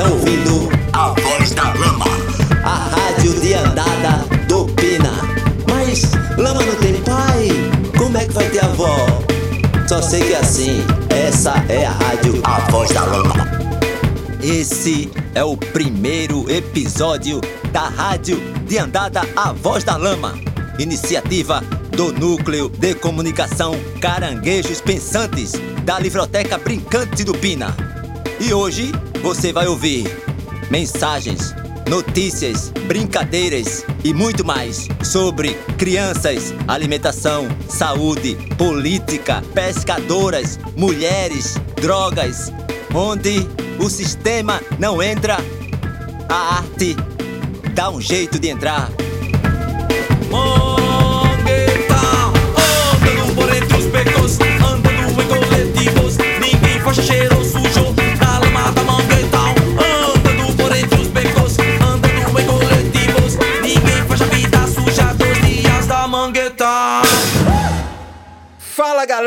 estão ouvindo A voz da lama. a rádio de andada do Pina. Mas lama não tem pai, como é que vai ter avó? Só sei que assim, essa é a rádio. A voz da lama. Esse é o primeiro episódio da rádio de andada A Voz da Lama, iniciativa do Núcleo de Comunicação Caranguejos Pensantes da Livroteca Brincante do Pina. E hoje você vai ouvir mensagens, notícias, brincadeiras e muito mais sobre crianças, alimentação, saúde, política, pescadoras, mulheres, drogas, onde o sistema não entra, a arte dá um jeito de entrar. Andando por entre os becos, andando em coletivos, ninguém faz cheiro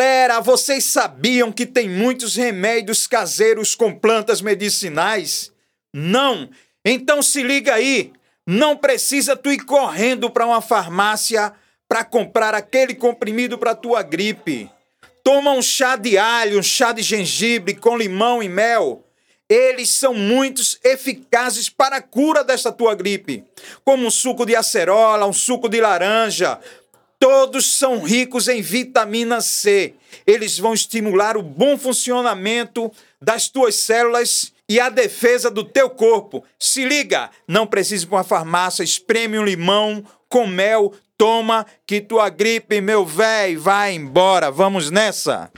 galera, vocês sabiam que tem muitos remédios caseiros com plantas medicinais? Não? Então se liga aí, não precisa tu ir correndo para uma farmácia para comprar aquele comprimido para tua gripe. Toma um chá de alho, um chá de gengibre com limão e mel. Eles são muitos eficazes para a cura desta tua gripe, como um suco de acerola, um suco de laranja, Todos são ricos em vitamina C. Eles vão estimular o bom funcionamento das tuas células e a defesa do teu corpo. Se liga, não precisa ir para uma farmácia, espreme um limão com mel, toma que tua gripe, meu véi, vai embora. Vamos nessa.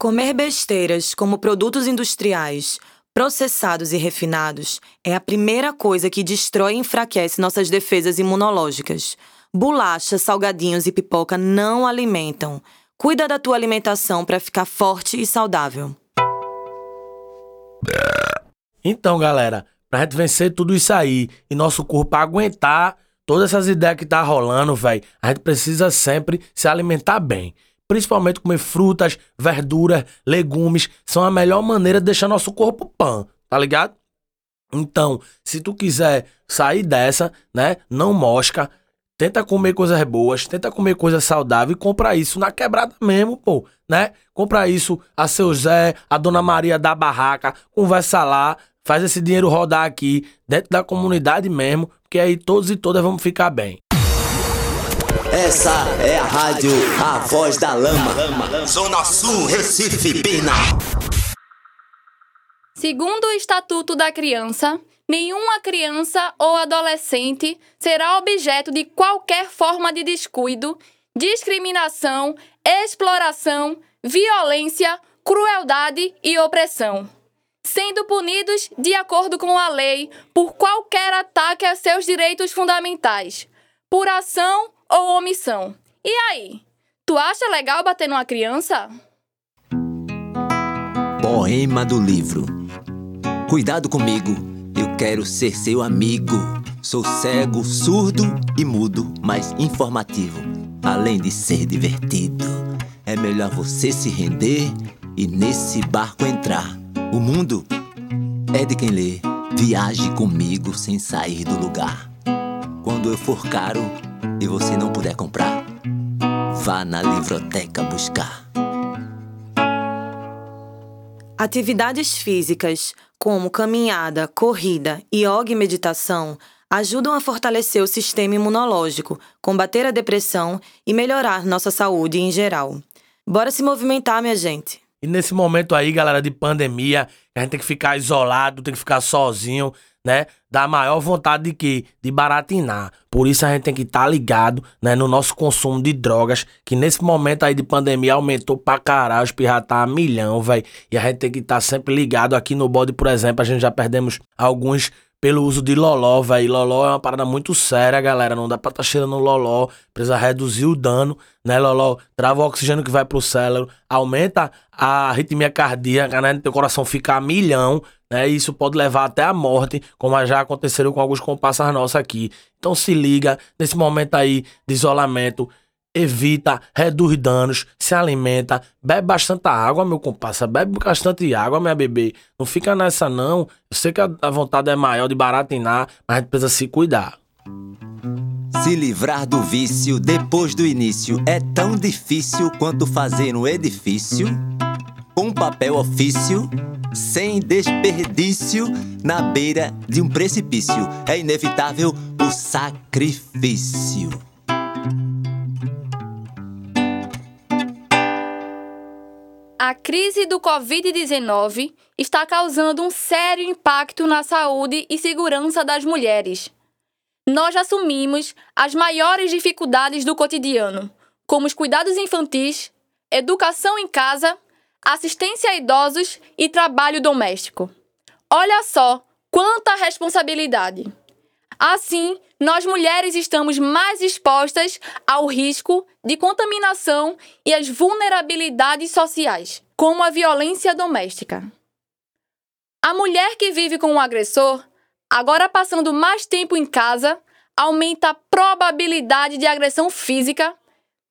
Comer besteiras como produtos industriais, processados e refinados é a primeira coisa que destrói e enfraquece nossas defesas imunológicas. Bolacha, salgadinhos e pipoca não alimentam. Cuida da tua alimentação para ficar forte e saudável. Então, galera, pra gente vencer tudo isso aí e nosso corpo aguentar todas essas ideias que tá rolando, velho, a gente precisa sempre se alimentar bem. Principalmente comer frutas, verduras, legumes, são a melhor maneira de deixar nosso corpo pan, tá ligado? Então, se tu quiser sair dessa, né, não mosca, tenta comer coisas boas, tenta comer coisa saudável e compra isso na quebrada mesmo, pô, né? Compra isso a seu Zé, a Dona Maria da barraca, conversa lá, faz esse dinheiro rodar aqui, dentro da comunidade mesmo, porque aí todos e todas vamos ficar bem. Essa é a rádio A Voz da Lama. Zona Sul, Recife, Pina. Segundo o Estatuto da Criança, nenhuma criança ou adolescente será objeto de qualquer forma de descuido, discriminação, exploração, violência, crueldade e opressão, sendo punidos de acordo com a lei por qualquer ataque a seus direitos fundamentais, por ação ou omissão. E aí? Tu acha legal bater numa criança? Poema do livro. Cuidado comigo, eu quero ser seu amigo. Sou cego, surdo e mudo, mas informativo. Além de ser divertido, é melhor você se render e nesse barco entrar. O mundo é de quem lê. Viaje comigo sem sair do lugar. Quando eu for caro e você não puder comprar, vá na livroteca buscar. Atividades físicas, como caminhada, corrida, yoga e meditação, ajudam a fortalecer o sistema imunológico, combater a depressão e melhorar nossa saúde em geral. Bora se movimentar, minha gente. E nesse momento aí, galera, de pandemia, a gente tem que ficar isolado, tem que ficar sozinho, né? Dá maior vontade de quê? De baratinar. Por isso a gente tem que estar ligado, né, no nosso consumo de drogas, que nesse momento aí de pandemia aumentou pra caralho, os pirra tá a milhão, velho. E a gente tem que estar sempre ligado aqui no bode, por exemplo, a gente já perdemos alguns pelo uso de loló, velho. Loló é uma parada muito séria, galera. Não dá pra tá cheirando loló. Precisa reduzir o dano, né, loló? Trava o oxigênio que vai pro cérebro, aumenta a arritmia cardíaca, né? Teu coração fica a milhão, né? E isso pode levar até a morte, como já aconteceram com alguns comparsas nossos aqui. Então se liga, nesse momento aí de isolamento, evita, reduz danos, se alimenta, bebe bastante água, meu comparsa, bebe bastante água, minha bebê. Não fica nessa não. Eu sei que a vontade é maior de baratinar, mas a gente precisa se cuidar. Se livrar do vício depois do início é tão difícil quanto fazer um edifício com papel ofício, sem desperdício, na beira de um precipício. É inevitável o sacrifício. A crise do Covid-19 está causando um sério impacto na saúde e segurança das mulheres. Nós assumimos as maiores dificuldades do cotidiano, como os cuidados infantis, educação em casa, assistência a idosos e trabalho doméstico. Olha só quanta responsabilidade! Assim, nós mulheres estamos mais expostas ao risco de contaminação e às vulnerabilidades sociais, como a violência doméstica. A mulher que vive com um agressor, agora passando mais tempo em casa, aumenta a probabilidade de agressão física,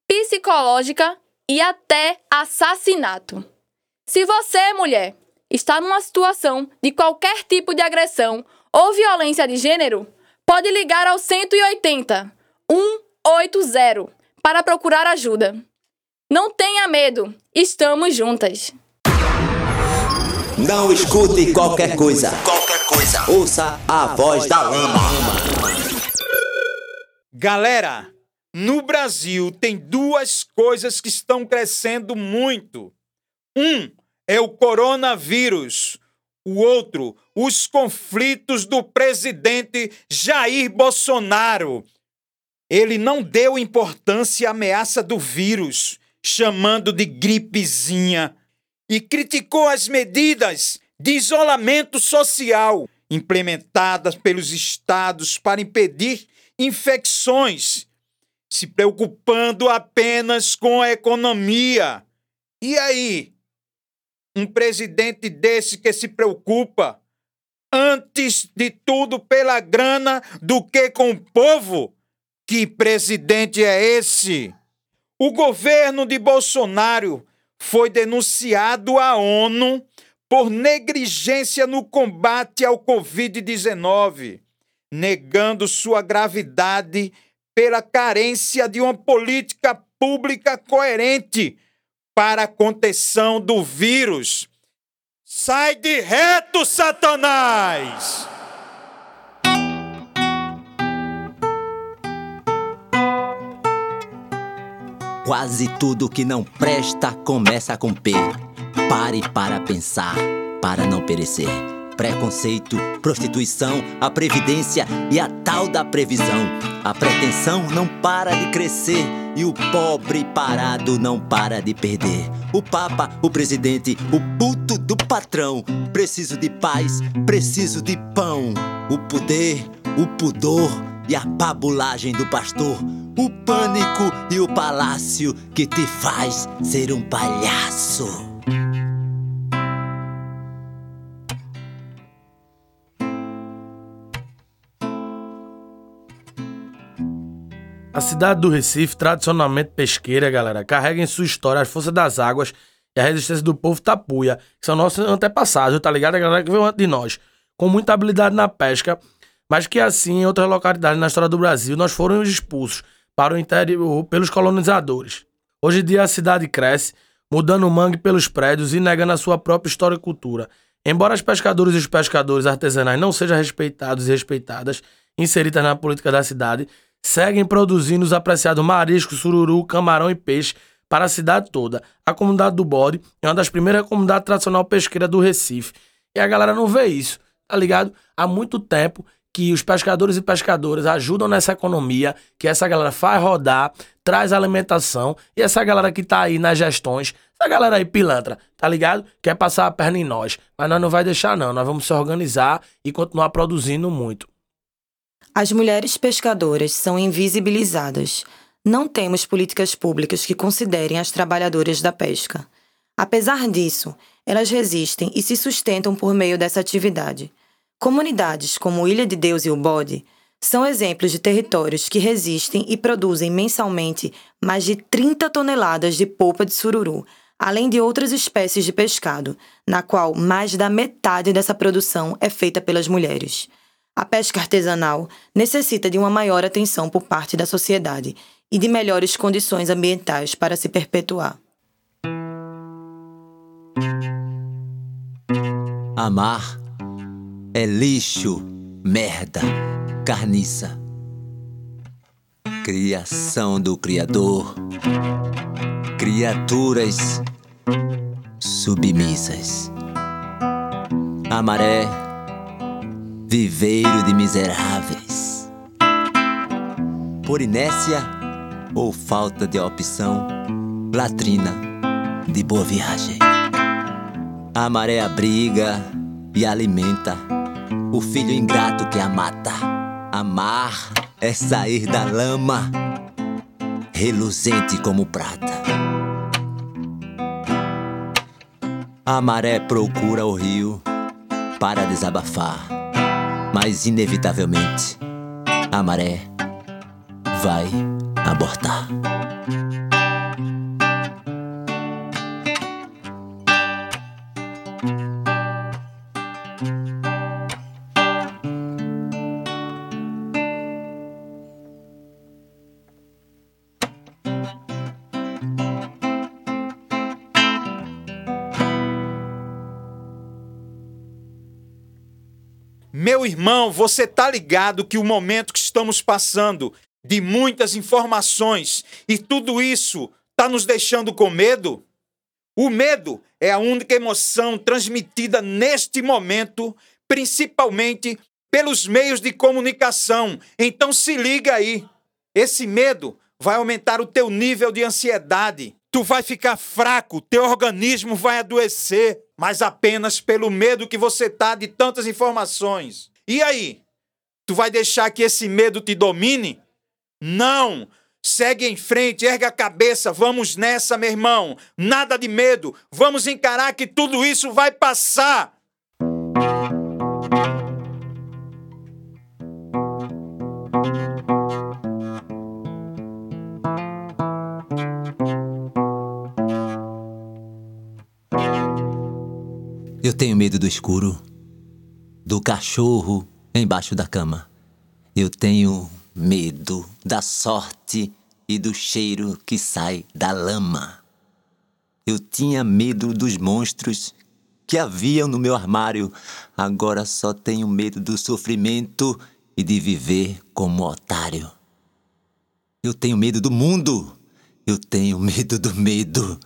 psicológica e até assassinato. Se você, mulher, está numa situação de qualquer tipo de agressão ou violência de gênero, pode ligar ao 180 180 para procurar ajuda. Não tenha medo, estamos juntas. Não escute qualquer coisa. Qualquer coisa. Ouça a voz da lama. Galera, no Brasil tem duas coisas que estão crescendo muito. Um é o coronavírus. O outro, os conflitos do presidente Jair Bolsonaro. Ele não deu importância à ameaça do vírus, chamando de gripezinha, e criticou as medidas de isolamento social implementadas pelos estados para impedir infecções, se preocupando apenas com a economia. E aí? Um presidente desse que se preocupa antes de tudo pela grana do que com o povo? Que presidente é esse? O governo de Bolsonaro foi denunciado à ONU por negligência no combate ao Covid-19, negando sua gravidade pela carência de uma política pública coerente para a contenção do vírus. Sai de reto, Satanás! Quase tudo que não presta começa com P. Pare para pensar, para não perecer. Preconceito, prostituição, a previdência e a tal da previsão. A pretensão não para de crescer e o pobre parado não para de perder. O Papa, o presidente, o puto do patrão. Preciso de paz, preciso de pão. O poder, o pudor e a pabulagem do pastor. O pânico e o palácio que te faz ser um palhaço. A cidade do Recife, tradicionalmente pesqueira, galera, carrega em sua história as forças das águas e a resistência do povo tapuia, que são nossos antepassados, tá ligado? A galera que veio antes de nós, com muita habilidade na pesca, mas que assim, em outras localidades na história do Brasil, nós fomos expulsos para o interior pelos colonizadores. Hoje em dia a cidade cresce, mudando o mangue pelos prédios e negando a sua própria história e cultura. Embora os pescadores e os pescadores artesanais não sejam respeitados e respeitadas, inseridas na política da cidade, seguem produzindo os apreciados mariscos, sururu, camarão e peixe para a cidade toda. A comunidade do Bode é uma das primeiras comunidades tradicional pesqueira do Recife. E a galera não vê isso, tá ligado? Há muito tempo que os pescadores e pescadoras ajudam nessa economia, que essa galera faz rodar, traz alimentação, e essa galera que tá aí nas gestões, essa galera aí pilantra, tá ligado? Quer passar a perna em nós, mas nós não vai deixar não, nós vamos se organizar e continuar produzindo muito. As mulheres pescadoras são invisibilizadas. Não temos políticas públicas que considerem as trabalhadoras da pesca. Apesar disso, elas resistem e se sustentam por meio dessa atividade. Comunidades como Ilha de Deus e o Bode São exemplos de territórios que resistem e produzem mensalmente mais de 30 toneladas de polpa de sururu, além de outras espécies de pescado, na qual mais da metade dessa produção é feita pelas mulheres. A pesca artesanal necessita de uma maior atenção por parte da sociedade e de melhores condições ambientais para se perpetuar. Amar é lixo, merda, carniça. Criação do Criador. Criaturas submissas. A maré, viveiro de miseráveis. Por inércia ou falta de opção, latrina de boa viagem. A maré abriga e alimenta o filho ingrato que a mata. Amar é sair da lama, reluzente como prata. A maré procura o rio para desabafar, mas inevitavelmente a maré vai abortar. Meu irmão, você tá ligado que o momento que estamos passando de muitas informações e tudo isso tá nos deixando com medo? O medo é a única emoção transmitida neste momento, principalmente pelos meios de comunicação. Então se liga aí. Esse medo vai aumentar o teu nível de ansiedade. Tu vai ficar fraco, teu organismo vai adoecer, mas apenas pelo medo que você tá de tantas informações. E aí? Tu vai deixar que esse medo te domine? Não! Segue em frente, erga a cabeça, vamos nessa, meu irmão. Nada de medo, vamos encarar que tudo isso vai passar. Tenho medo do escuro, do cachorro embaixo da cama. Eu tenho medo da sorte e do cheiro que sai da lama. Eu tinha medo dos monstros que haviam no meu armário. Agora só tenho medo do sofrimento e de viver como otário. Eu tenho medo do mundo. Eu tenho medo do medo.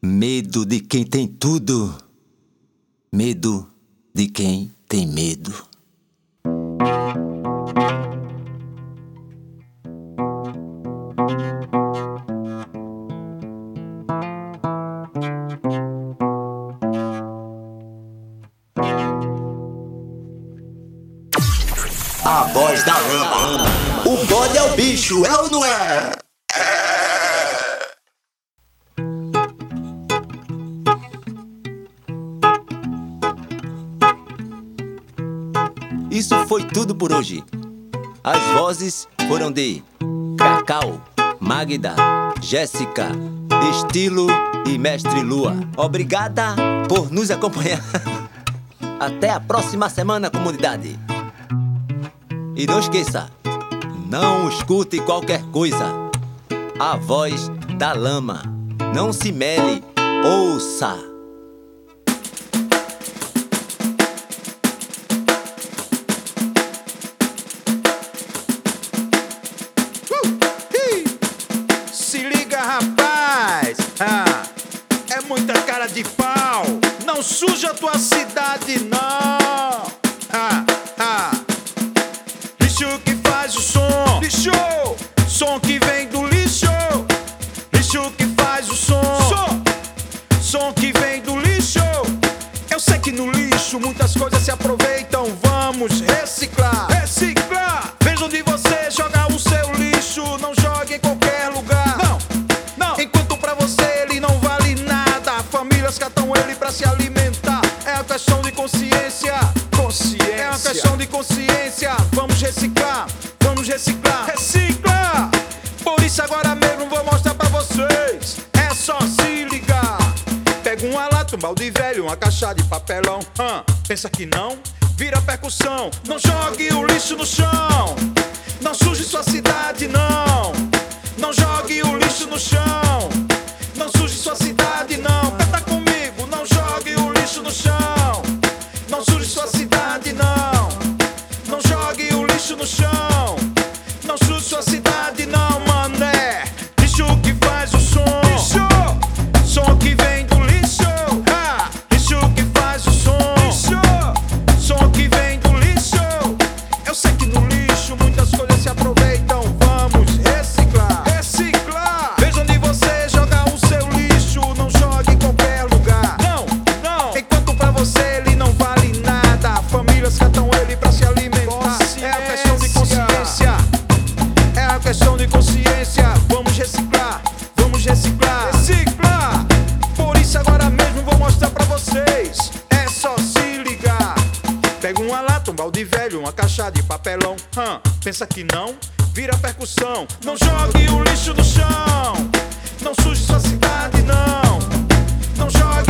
Medo de quem tem tudo. Medo de quem tem medo. Foi tudo por hoje. As vozes foram de Cacau, Magda, Jéssica, Estilo e Mestre Lua. Obrigada por nos acompanhar. Até a próxima semana, comunidade. E não esqueça, não escute qualquer coisa. A voz da lama. Não se mele, ouça. Suja tua cidade, não! Ah, ah. Lixo que faz o som, lixo! Som que vem do lixo! Lixo que pensa que não, vira percussão, não. papelão. Pensa que não? Vira percussão. Não jogue o lixo no chão. Não suje sua cidade, não. Não jogue.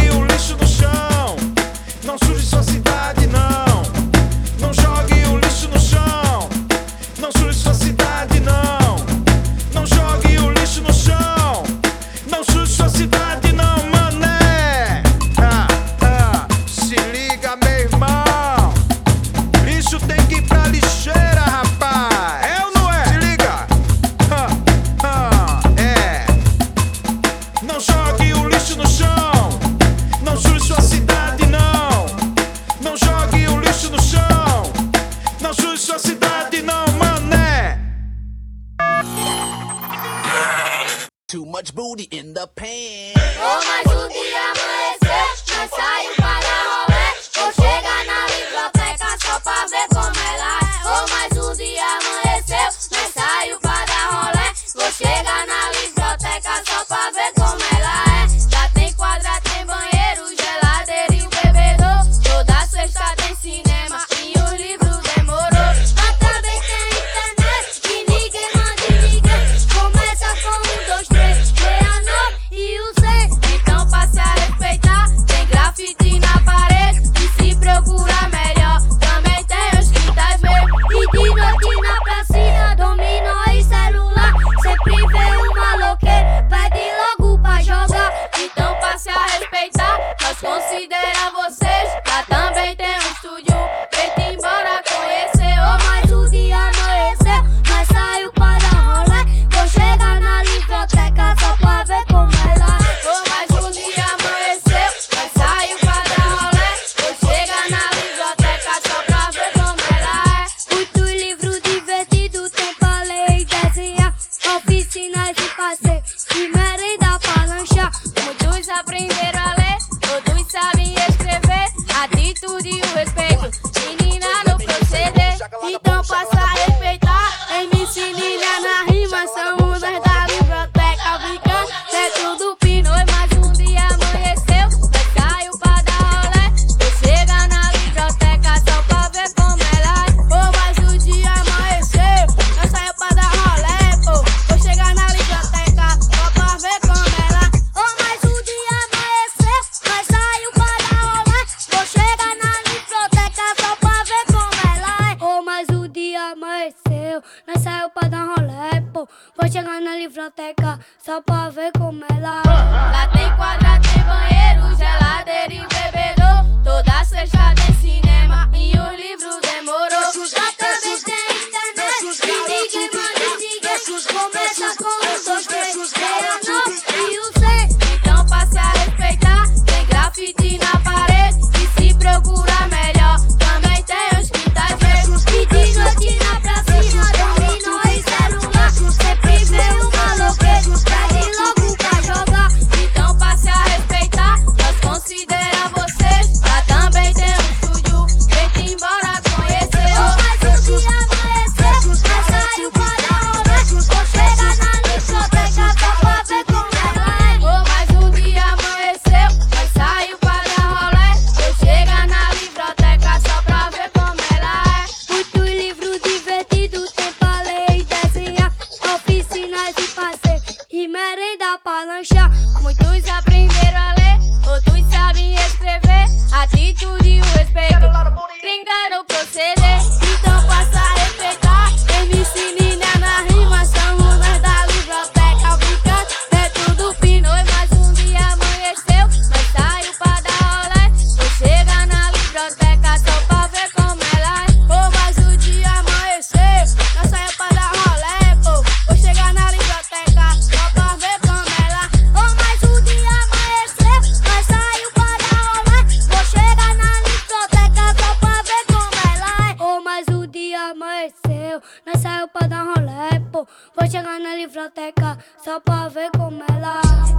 Vou chegar na livroteca só pra ver como ela. É.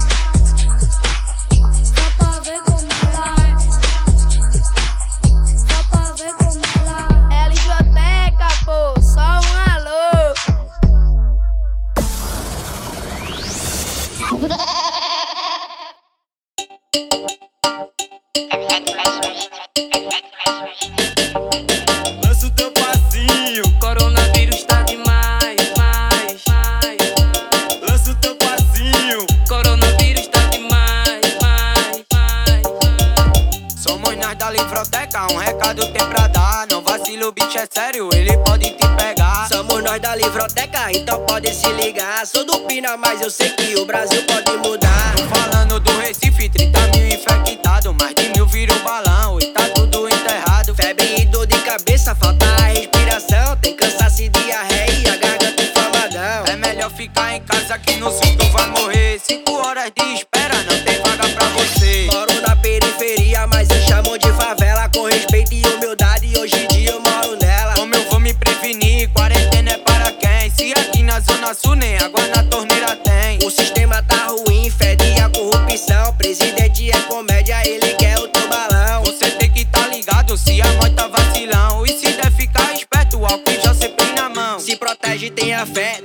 Só pra ver como ela. É. Só pra ver como ela é. É livroteca, pô, só um alô. um recado tem é pra dar. Não vacilo, bicho, é sério, ele pode te pegar. Somos nós da livroteca, então pode se ligar. Sou do Pina, mas eu sei que o Brasil pode mudar. Tô falando do Recife, 30 mil infectados. Mais de mil viram balão e tá tudo enterrado. Febre e dor de cabeça, falta a respiração. Tem cansaço e diarreia e a garganta inflamadão. É melhor ficar em casa que no sul tu vai morrer. Cinco horas de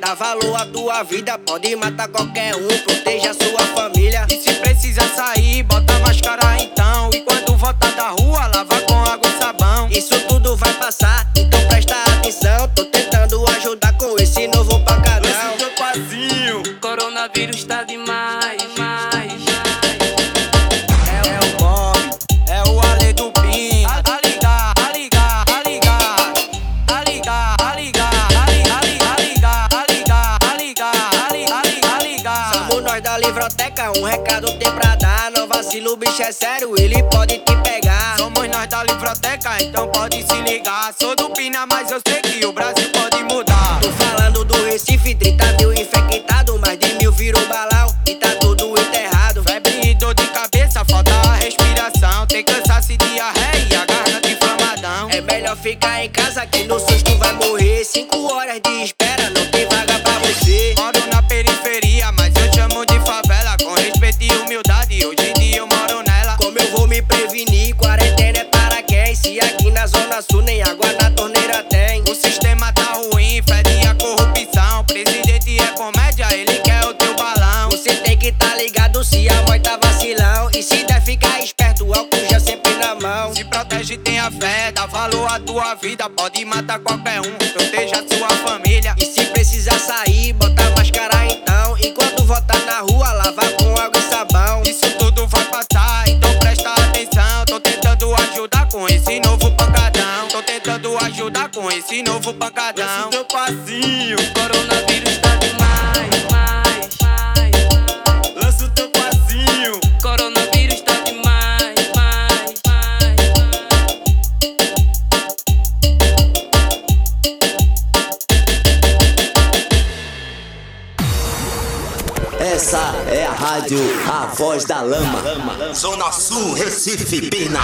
Dá valor à tua vida, pode matar qualquer um. é sério, ele pode te pegar. Somos nós da livroteca, então pode se ligar. Sou do Pina, mas eu Lança o teu passinho, coronavírus tá demais. mais, mais. Lança o teu passinho, coronavírus tá demais. mais, mais. Essa é a rádio A Voz da Lama, Zona Sul, Recife, Pina.